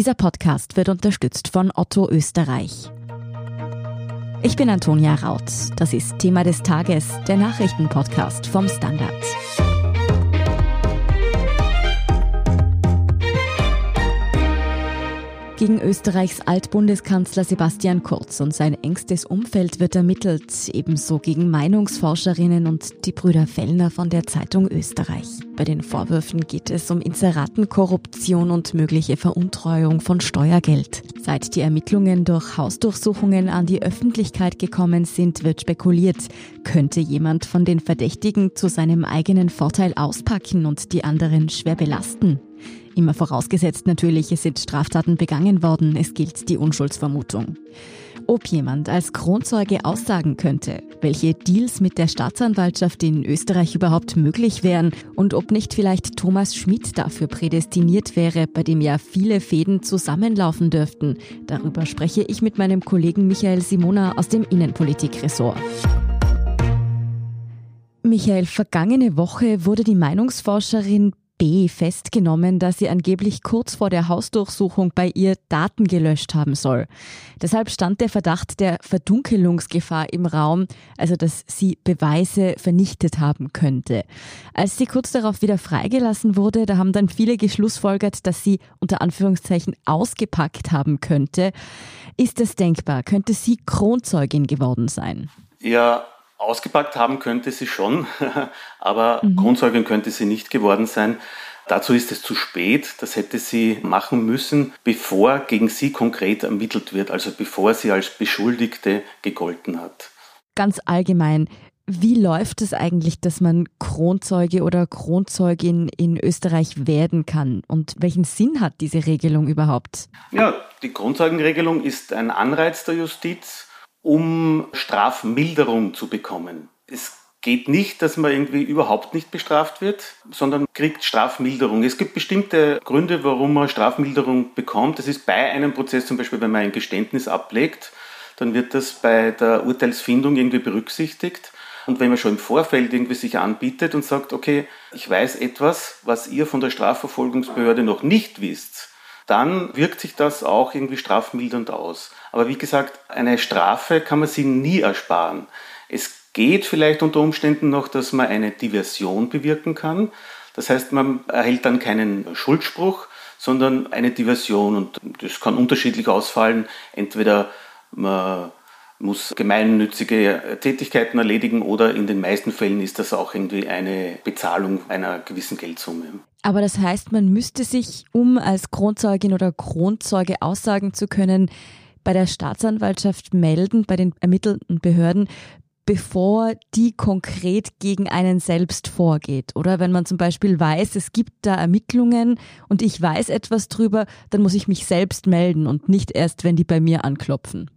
Dieser Podcast wird unterstützt von Otto Österreich. Ich bin Antonia Raut. Das ist Thema des Tages, der Nachrichtenpodcast vom Standard. Gegen Österreichs Altbundeskanzler Sebastian Kurz und sein engstes Umfeld wird ermittelt, ebenso gegen Meinungsforscherinnen und die Brüder Fellner von der Zeitung Österreich. Bei den Vorwürfen geht es um Inseratenkorruption und mögliche Veruntreuung von Steuergeld. Seit die Ermittlungen durch Hausdurchsuchungen an die Öffentlichkeit gekommen sind, wird spekuliert, könnte jemand von den Verdächtigen zu seinem eigenen Vorteil auspacken und die anderen schwer belasten. Immer vorausgesetzt natürlich, es sind Straftaten begangen worden, es gilt die Unschuldsvermutung. Ob jemand als Kronzeuge aussagen könnte, welche Deals mit der Staatsanwaltschaft in Österreich überhaupt möglich wären und ob nicht vielleicht Thomas Schmidt dafür prädestiniert wäre, bei dem ja viele Fäden zusammenlaufen dürften, darüber spreche ich mit meinem Kollegen Michael Simona aus dem Innenpolitikressort. Michael, vergangene Woche wurde die Meinungsforscherin B festgenommen, dass sie angeblich kurz vor der Hausdurchsuchung bei ihr Daten gelöscht haben soll. Deshalb stand der Verdacht der Verdunkelungsgefahr im Raum, also dass sie Beweise vernichtet haben könnte. Als sie kurz darauf wieder freigelassen wurde, da haben dann viele geschlussfolgert, dass sie unter Anführungszeichen ausgepackt haben könnte. Ist das denkbar? Könnte sie Kronzeugin geworden sein? Ja, Ausgepackt haben könnte sie schon, aber mhm. Kronzeugin könnte sie nicht geworden sein. Dazu ist es zu spät. Das hätte sie machen müssen, bevor gegen sie konkret ermittelt wird, also bevor sie als Beschuldigte gegolten hat. Ganz allgemein, wie läuft es eigentlich, dass man Kronzeuge oder Kronzeugin in Österreich werden kann? Und welchen Sinn hat diese Regelung überhaupt? Ja, die Kronzeugenregelung ist ein Anreiz der Justiz um Strafmilderung zu bekommen. Es geht nicht, dass man irgendwie überhaupt nicht bestraft wird, sondern kriegt Strafmilderung. Es gibt bestimmte Gründe, warum man Strafmilderung bekommt. Das ist bei einem Prozess zum Beispiel, wenn man ein Geständnis ablegt, dann wird das bei der Urteilsfindung irgendwie berücksichtigt. Und wenn man schon im Vorfeld irgendwie sich anbietet und sagt, okay, ich weiß etwas, was ihr von der Strafverfolgungsbehörde noch nicht wisst, dann wirkt sich das auch irgendwie strafmildernd aus. Aber wie gesagt, eine Strafe kann man sie nie ersparen. Es geht vielleicht unter Umständen noch, dass man eine Diversion bewirken kann. Das heißt, man erhält dann keinen Schuldspruch, sondern eine Diversion. Und das kann unterschiedlich ausfallen. Entweder man muss gemeinnützige Tätigkeiten erledigen oder in den meisten Fällen ist das auch irgendwie eine Bezahlung einer gewissen Geldsumme. Aber das heißt, man müsste sich, um als Kronzeugin oder Kronzeuge aussagen zu können, bei der Staatsanwaltschaft melden, bei den ermittelnden Behörden, bevor die konkret gegen einen selbst vorgeht. Oder wenn man zum Beispiel weiß, es gibt da Ermittlungen und ich weiß etwas drüber, dann muss ich mich selbst melden und nicht erst, wenn die bei mir anklopfen.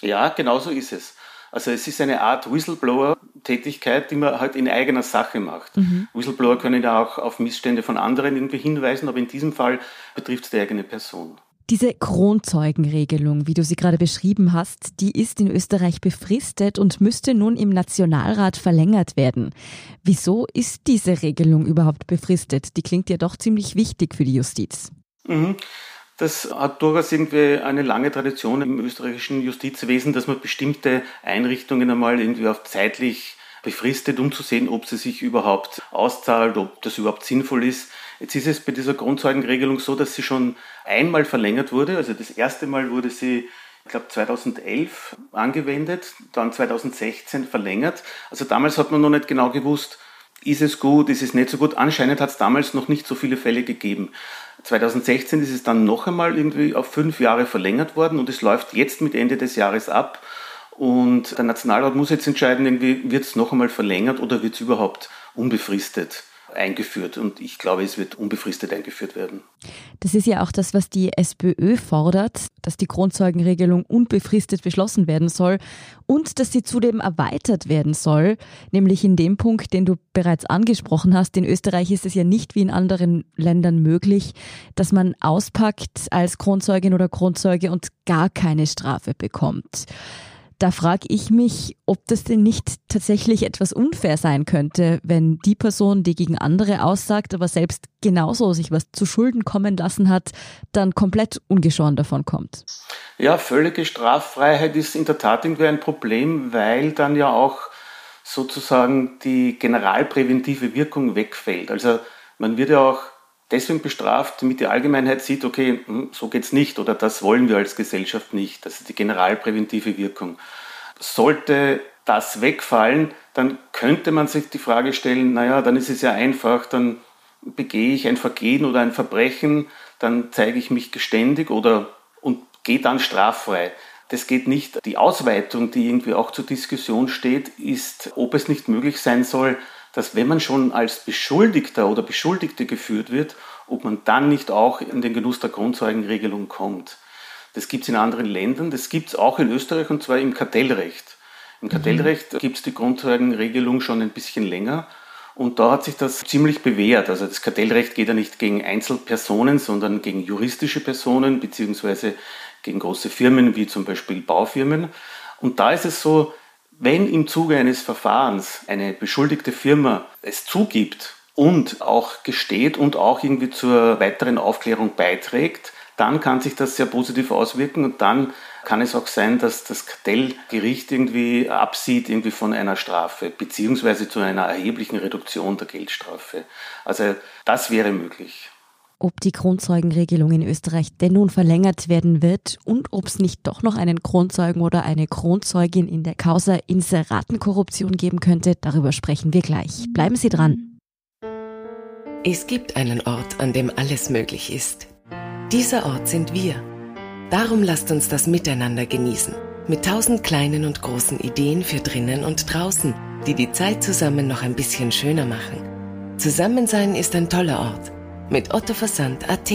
Ja, genau so ist es. Also es ist eine Art Whistleblower-Tätigkeit, die man halt in eigener Sache macht. Mhm. Whistleblower können ja auch auf Missstände von anderen irgendwie hinweisen, aber in diesem Fall betrifft es die eigene Person. Diese Kronzeugenregelung, wie du sie gerade beschrieben hast, die ist in Österreich befristet und müsste nun im Nationalrat verlängert werden. Wieso ist diese Regelung überhaupt befristet? Die klingt ja doch ziemlich wichtig für die Justiz. Mhm. Das hat durchaus irgendwie eine lange Tradition im österreichischen Justizwesen, dass man bestimmte Einrichtungen einmal irgendwie auf zeitlich befristet, um zu sehen, ob sie sich überhaupt auszahlt, ob das überhaupt sinnvoll ist. Jetzt ist es bei dieser Grundzeugenregelung so, dass sie schon einmal verlängert wurde. Also das erste Mal wurde sie, ich glaube, 2011 angewendet, dann 2016 verlängert. Also damals hat man noch nicht genau gewusst, ist es gut, ist es nicht so gut. Anscheinend hat es damals noch nicht so viele Fälle gegeben. 2016 ist es dann noch einmal irgendwie auf fünf Jahre verlängert worden und es läuft jetzt mit Ende des Jahres ab. Und der Nationalrat muss jetzt entscheiden, irgendwie wird es noch einmal verlängert oder wird es überhaupt unbefristet eingeführt. Und ich glaube, es wird unbefristet eingeführt werden. Das ist ja auch das, was die SPÖ fordert, dass die Grundzeugenregelung unbefristet beschlossen werden soll und dass sie zudem erweitert werden soll, nämlich in dem Punkt, den du bereits angesprochen hast. In Österreich ist es ja nicht wie in anderen Ländern möglich, dass man auspackt als Kronzeugin oder Kronzeuge und gar keine Strafe bekommt. Da frage ich mich, ob das denn nicht tatsächlich etwas unfair sein könnte, wenn die Person, die gegen andere aussagt, aber selbst genauso sich was zu Schulden kommen lassen hat, dann komplett ungeschoren davon kommt. Ja, völlige Straffreiheit ist in der Tat irgendwie ein Problem, weil dann ja auch sozusagen die generalpräventive Wirkung wegfällt. Also man wird ja auch deswegen bestraft, damit die Allgemeinheit sieht, okay, hm, so geht's nicht oder das wollen wir als Gesellschaft nicht. Das ist die generalpräventive Wirkung. Sollte das wegfallen, dann könnte man sich die Frage stellen, naja, dann ist es ja einfach, dann begehe ich ein Vergehen oder ein Verbrechen, dann zeige ich mich geständig oder und gehe dann straffrei. Das geht nicht. Die Ausweitung, die irgendwie auch zur Diskussion steht, ist, ob es nicht möglich sein soll, dass wenn man schon als Beschuldigter oder Beschuldigte geführt wird, ob man dann nicht auch in den Genuss der Grundzeugenregelung kommt. Das gibt es in anderen Ländern, das gibt es auch in Österreich und zwar im Kartellrecht. Im Kartellrecht mhm. gibt es die Grundzeugenregelung schon ein bisschen länger und da hat sich das ziemlich bewährt. Also das Kartellrecht geht ja nicht gegen Einzelpersonen, sondern gegen juristische Personen beziehungsweise gegen große Firmen wie zum Beispiel Baufirmen. Und da ist es so, wenn im Zuge eines Verfahrens eine beschuldigte Firma es zugibt und auch gesteht und auch irgendwie zur weiteren Aufklärung beiträgt, dann kann sich das sehr positiv auswirken und dann kann es auch sein, dass das Kartellgericht irgendwie absieht irgendwie von einer Strafe beziehungsweise zu einer erheblichen Reduktion der Geldstrafe. Also das wäre möglich ob die Kronzeugenregelung in Österreich denn nun verlängert werden wird und ob es nicht doch noch einen Kronzeugen oder eine Kronzeugin in der Causa Inseratenkorruption geben könnte, darüber sprechen wir gleich. Bleiben Sie dran. Es gibt einen Ort, an dem alles möglich ist. Dieser Ort sind wir. Darum lasst uns das miteinander genießen. Mit tausend kleinen und großen Ideen für drinnen und draußen, die die Zeit zusammen noch ein bisschen schöner machen. Zusammensein ist ein toller Ort mit Otto Versand AT.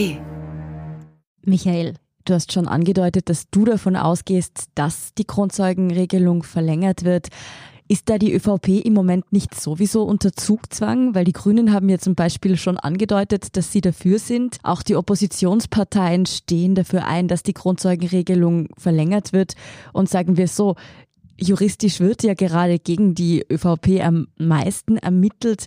Michael, du hast schon angedeutet, dass du davon ausgehst, dass die Kronzeugenregelung verlängert wird. Ist da die ÖVP im Moment nicht sowieso unter Zugzwang? Weil die Grünen haben ja zum Beispiel schon angedeutet, dass sie dafür sind. Auch die Oppositionsparteien stehen dafür ein, dass die Kronzeugenregelung verlängert wird. Und sagen wir so, juristisch wird ja gerade gegen die ÖVP am meisten ermittelt.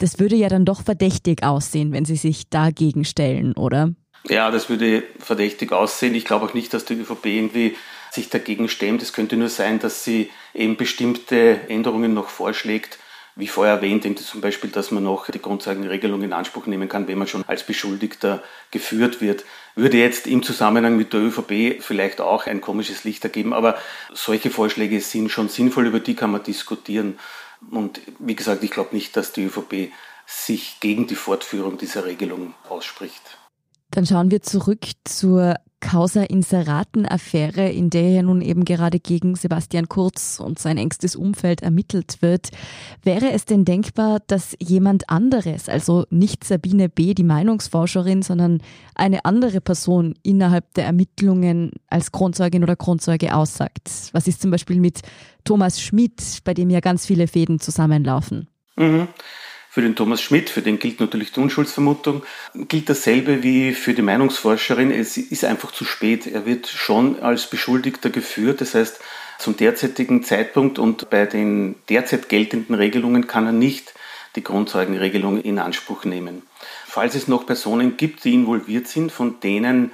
Das würde ja dann doch verdächtig aussehen, wenn Sie sich dagegen stellen, oder? Ja, das würde verdächtig aussehen. Ich glaube auch nicht, dass die ÖVP irgendwie sich dagegen stemmt. Es könnte nur sein, dass sie eben bestimmte Änderungen noch vorschlägt, wie vorher erwähnt, zum Beispiel, dass man noch die Grundzeugenregelung in Anspruch nehmen kann, wenn man schon als Beschuldigter geführt wird. Würde jetzt im Zusammenhang mit der ÖVP vielleicht auch ein komisches Licht ergeben, aber solche Vorschläge sind schon sinnvoll, über die kann man diskutieren. Und wie gesagt, ich glaube nicht, dass die ÖVP sich gegen die Fortführung dieser Regelung ausspricht. Dann schauen wir zurück zur Causa Inseraten-Affäre, in der ja nun eben gerade gegen Sebastian Kurz und sein engstes Umfeld ermittelt wird. Wäre es denn denkbar, dass jemand anderes, also nicht Sabine B., die Meinungsforscherin, sondern eine andere Person innerhalb der Ermittlungen als Kronzeugin oder Kronzeuge aussagt? Was ist zum Beispiel mit Thomas Schmidt, bei dem ja ganz viele Fäden zusammenlaufen? Mhm. Für den Thomas Schmidt, für den gilt natürlich die Unschuldsvermutung, gilt dasselbe wie für die Meinungsforscherin. Es ist einfach zu spät. Er wird schon als Beschuldigter geführt. Das heißt, zum derzeitigen Zeitpunkt und bei den derzeit geltenden Regelungen kann er nicht die Grundzeugenregelung in Anspruch nehmen. Falls es noch Personen gibt, die involviert sind, von denen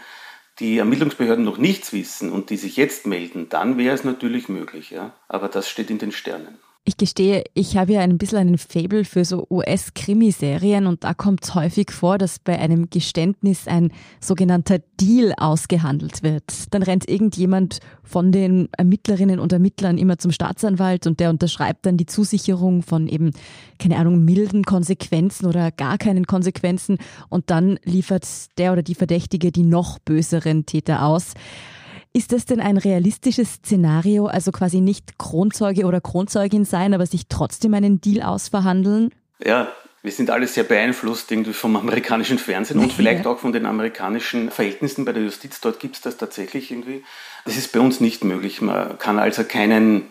die Ermittlungsbehörden noch nichts wissen und die sich jetzt melden, dann wäre es natürlich möglich. Ja? Aber das steht in den Sternen. Ich gestehe, ich habe ja ein bisschen einen Fable für so US-Krimiserien und da kommt es häufig vor, dass bei einem Geständnis ein sogenannter Deal ausgehandelt wird. Dann rennt irgendjemand von den Ermittlerinnen und Ermittlern immer zum Staatsanwalt und der unterschreibt dann die Zusicherung von eben, keine Ahnung, milden Konsequenzen oder gar keinen Konsequenzen und dann liefert der oder die Verdächtige die noch böseren Täter aus. Ist das denn ein realistisches Szenario, also quasi nicht Kronzeuge oder Kronzeugin sein, aber sich trotzdem einen Deal ausverhandeln? Ja, wir sind alle sehr beeinflusst irgendwie vom amerikanischen Fernsehen und vielleicht auch von den amerikanischen Verhältnissen bei der Justiz. Dort gibt es das tatsächlich irgendwie. Das ist bei uns nicht möglich. Man kann also keinen,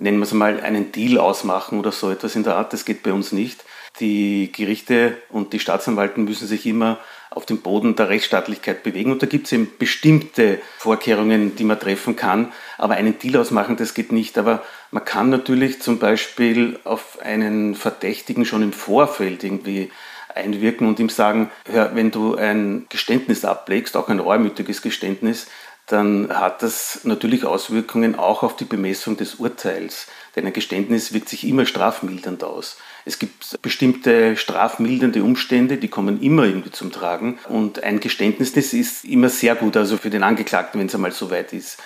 nennen wir es mal, einen Deal ausmachen oder so etwas in der Art. Das geht bei uns nicht. Die Gerichte und die Staatsanwalten müssen sich immer auf dem Boden der Rechtsstaatlichkeit bewegen. Und da gibt es eben bestimmte Vorkehrungen, die man treffen kann. Aber einen Deal ausmachen, das geht nicht. Aber man kann natürlich zum Beispiel auf einen Verdächtigen schon im Vorfeld irgendwie einwirken und ihm sagen, hör, wenn du ein Geständnis ablegst, auch ein reumütiges Geständnis, dann hat das natürlich Auswirkungen auch auf die Bemessung des Urteils. Denn ein Geständnis wirkt sich immer strafmildernd aus. Es gibt bestimmte strafmildernde Umstände, die kommen immer irgendwie zum Tragen. Und ein Geständnis, das ist immer sehr gut, also für den Angeklagten, wenn es einmal so weit ist.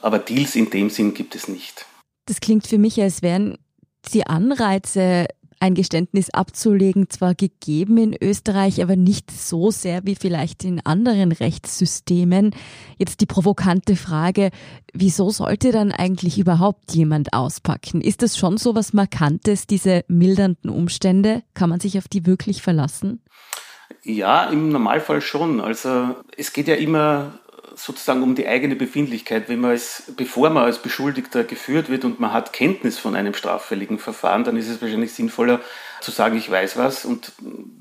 Aber Deals in dem Sinn gibt es nicht. Das klingt für mich, als wären die Anreize ein Geständnis abzulegen, zwar gegeben in Österreich, aber nicht so sehr wie vielleicht in anderen Rechtssystemen. Jetzt die provokante Frage, wieso sollte dann eigentlich überhaupt jemand auspacken? Ist das schon so was Markantes, diese mildernden Umstände? Kann man sich auf die wirklich verlassen? Ja, im Normalfall schon. Also es geht ja immer sozusagen um die eigene Befindlichkeit. Wenn man als, bevor man als Beschuldigter geführt wird und man hat Kenntnis von einem straffälligen Verfahren, dann ist es wahrscheinlich sinnvoller zu sagen, ich weiß was und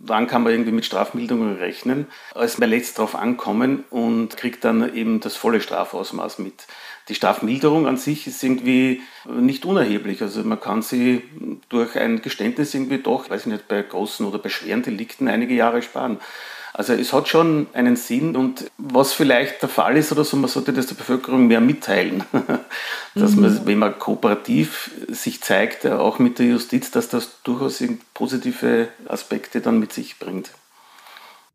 dann kann man irgendwie mit Strafmilderung rechnen, als man letzt darauf ankommen und kriegt dann eben das volle Strafausmaß mit. Die Strafmilderung an sich ist irgendwie nicht unerheblich. Also man kann sie durch ein Geständnis irgendwie doch, weiß ich nicht, bei großen oder bei schweren Delikten einige Jahre sparen. Also es hat schon einen Sinn und was vielleicht der Fall ist oder so, man sollte das der Bevölkerung mehr mitteilen. dass man, mhm. wenn man kooperativ sich zeigt, auch mit der Justiz, dass das durchaus positive Aspekte dann mit sich bringt.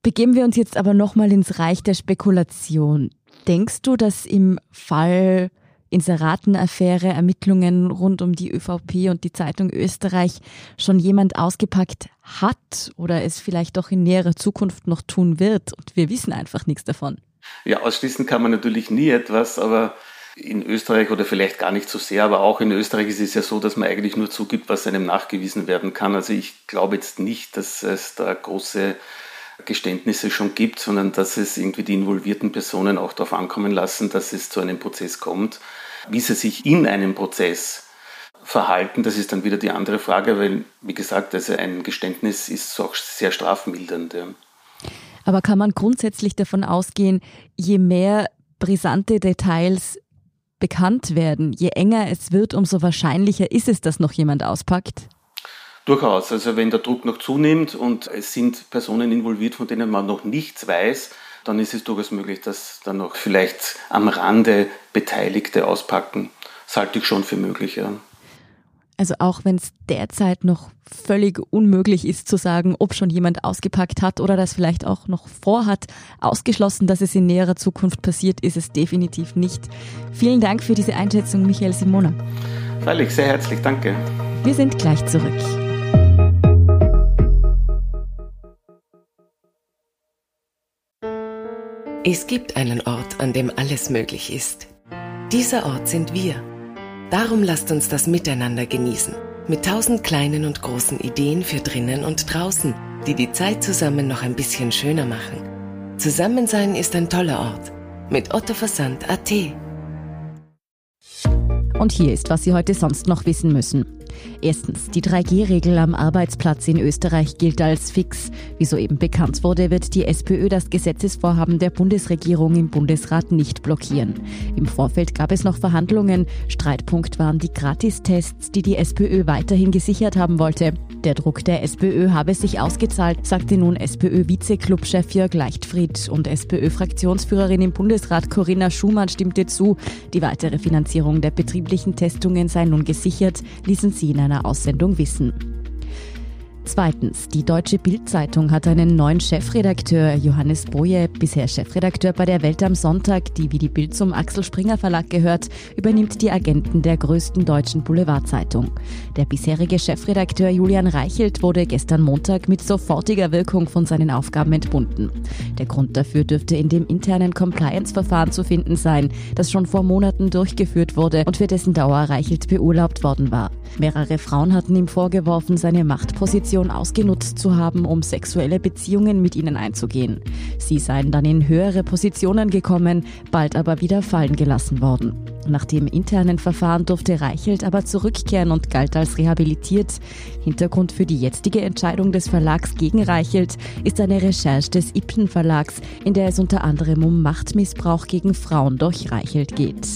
Begeben wir uns jetzt aber nochmal ins Reich der Spekulation. Denkst du, dass im Fall Inseratenaffäre, Ermittlungen rund um die ÖVP und die Zeitung Österreich schon jemand ausgepackt hat oder es vielleicht auch in näherer Zukunft noch tun wird und wir wissen einfach nichts davon. Ja, ausschließen kann man natürlich nie etwas, aber in Österreich oder vielleicht gar nicht so sehr, aber auch in Österreich ist es ja so, dass man eigentlich nur zugibt, was einem nachgewiesen werden kann. Also ich glaube jetzt nicht, dass es da große Geständnisse schon gibt, sondern dass es irgendwie die involvierten Personen auch darauf ankommen lassen, dass es zu einem Prozess kommt. Wie sie sich in einem Prozess verhalten, das ist dann wieder die andere Frage, weil, wie gesagt, also ein Geständnis ist auch sehr strafmildernd. Ja. Aber kann man grundsätzlich davon ausgehen, je mehr brisante Details bekannt werden, je enger es wird, umso wahrscheinlicher ist es, dass noch jemand auspackt? Durchaus. Also wenn der Druck noch zunimmt und es sind Personen involviert, von denen man noch nichts weiß, dann ist es durchaus möglich, dass dann noch vielleicht am Rande Beteiligte auspacken. Das halte ich schon für möglich, ja. Also auch wenn es derzeit noch völlig unmöglich ist zu sagen, ob schon jemand ausgepackt hat oder das vielleicht auch noch vorhat, ausgeschlossen, dass es in näherer Zukunft passiert, ist es definitiv nicht. Vielen Dank für diese Einschätzung, Michael Simona. Freilich, sehr herzlich, danke. Wir sind gleich zurück. Es gibt einen Ort, an dem alles möglich ist. Dieser Ort sind wir. Darum lasst uns das miteinander genießen. Mit tausend kleinen und großen Ideen für drinnen und draußen, die die Zeit zusammen noch ein bisschen schöner machen. Zusammensein ist ein toller Ort. Mit Otto Versand AT. Und hier ist, was Sie heute sonst noch wissen müssen. Erstens, die 3G-Regel am Arbeitsplatz in Österreich gilt als fix. Wie soeben bekannt wurde, wird die SPÖ das Gesetzesvorhaben der Bundesregierung im Bundesrat nicht blockieren. Im Vorfeld gab es noch Verhandlungen. Streitpunkt waren die Gratistests, die die SPÖ weiterhin gesichert haben wollte. Der Druck der SPÖ habe sich ausgezahlt, sagte nun SPÖ-Vize-Clubchef Jörg Leichtfried und SPÖ-Fraktionsführerin im Bundesrat Corinna Schumann stimmte zu. Die weitere Finanzierung der betrieblichen Testungen sei nun gesichert, ließen sie in einer Aussendung wissen. Zweitens, die Deutsche Bildzeitung hat einen neuen Chefredakteur, Johannes Boje, bisher Chefredakteur bei der Welt am Sonntag, die wie die Bild zum Axel Springer Verlag gehört, übernimmt die Agenten der größten deutschen Boulevardzeitung. Der bisherige Chefredakteur Julian Reichelt wurde gestern Montag mit sofortiger Wirkung von seinen Aufgaben entbunden. Der Grund dafür dürfte in dem internen Compliance-Verfahren zu finden sein, das schon vor Monaten durchgeführt wurde und für dessen Dauer Reichelt beurlaubt worden war. Mehrere Frauen hatten ihm vorgeworfen, seine Machtposition ausgenutzt zu haben, um sexuelle Beziehungen mit ihnen einzugehen. Sie seien dann in höhere Positionen gekommen, bald aber wieder fallen gelassen worden. Nach dem internen Verfahren durfte Reichelt aber zurückkehren und galt als rehabilitiert. Hintergrund für die jetzige Entscheidung des Verlags gegen Reichelt ist eine Recherche des Ipsen Verlags, in der es unter anderem um Machtmissbrauch gegen Frauen durch Reichelt geht.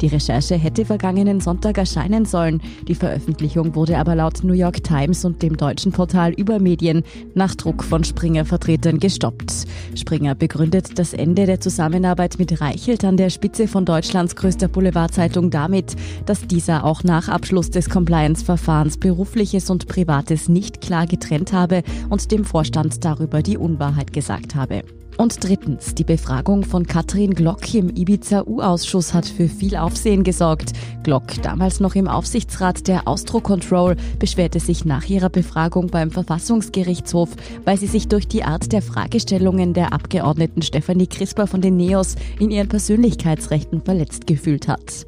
Die Recherche hätte vergangenen Sonntag erscheinen sollen. Die Veröffentlichung wurde aber laut New York Times und dem deutschen Portal Übermedien nach Druck von Springer-Vertretern gestoppt. Springer begründet das Ende der Zusammenarbeit mit Reichelt an der Spitze von Deutschlands größter Boulevardzeitung damit, dass dieser auch nach Abschluss des Compliance-Verfahrens berufliches und privates nicht klar getrennt habe und dem Vorstand darüber die Unwahrheit gesagt habe. Und drittens, die Befragung von Katrin Glock im Ibiza-U-Ausschuss hat für viel Aufsehen gesorgt. Glock, damals noch im Aufsichtsrat der Austro Control, beschwerte sich nach ihrer Befragung beim Verfassungsgerichtshof, weil sie sich durch die Art der Fragestellungen der Abgeordneten Stefanie Crisper von den NEOS in ihren Persönlichkeitsrechten verletzt gefühlt hat.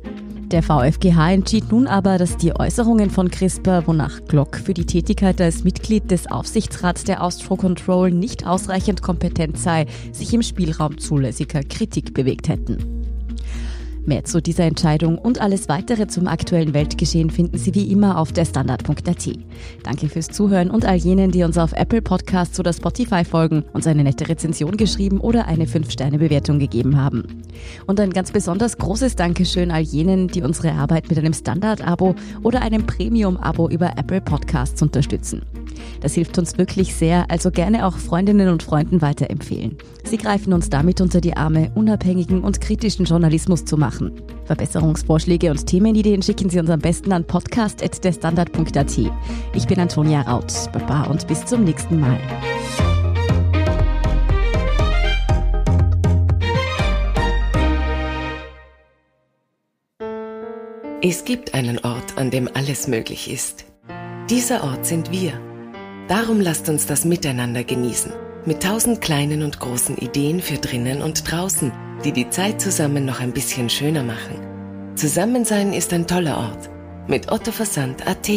Der VfGH entschied nun aber, dass die Äußerungen von CRISPR, wonach Glock für die Tätigkeit als Mitglied des Aufsichtsrats der Austro Control nicht ausreichend kompetent sei, sich im Spielraum zulässiger Kritik bewegt hätten. Mehr zu dieser Entscheidung und alles weitere zum aktuellen Weltgeschehen finden Sie wie immer auf der Standard.at. Danke fürs Zuhören und all jenen, die uns auf Apple Podcasts oder Spotify folgen, uns eine nette Rezension geschrieben oder eine 5-Sterne-Bewertung gegeben haben. Und ein ganz besonders großes Dankeschön all jenen, die unsere Arbeit mit einem Standard-Abo oder einem Premium-Abo über Apple Podcasts unterstützen. Das hilft uns wirklich sehr, also gerne auch Freundinnen und Freunden weiterempfehlen. Sie greifen uns damit unter die Arme, unabhängigen und kritischen Journalismus zu machen. Verbesserungsvorschläge und Themenideen schicken Sie uns am besten an podcast.derstandard.at. Ich bin Antonia Raut. Baba und bis zum nächsten Mal. Es gibt einen Ort, an dem alles möglich ist. Dieser Ort sind wir. Darum lasst uns das Miteinander genießen. Mit tausend kleinen und großen Ideen für drinnen und draußen, die die Zeit zusammen noch ein bisschen schöner machen. Zusammensein ist ein toller Ort. Mit Otto Versand.at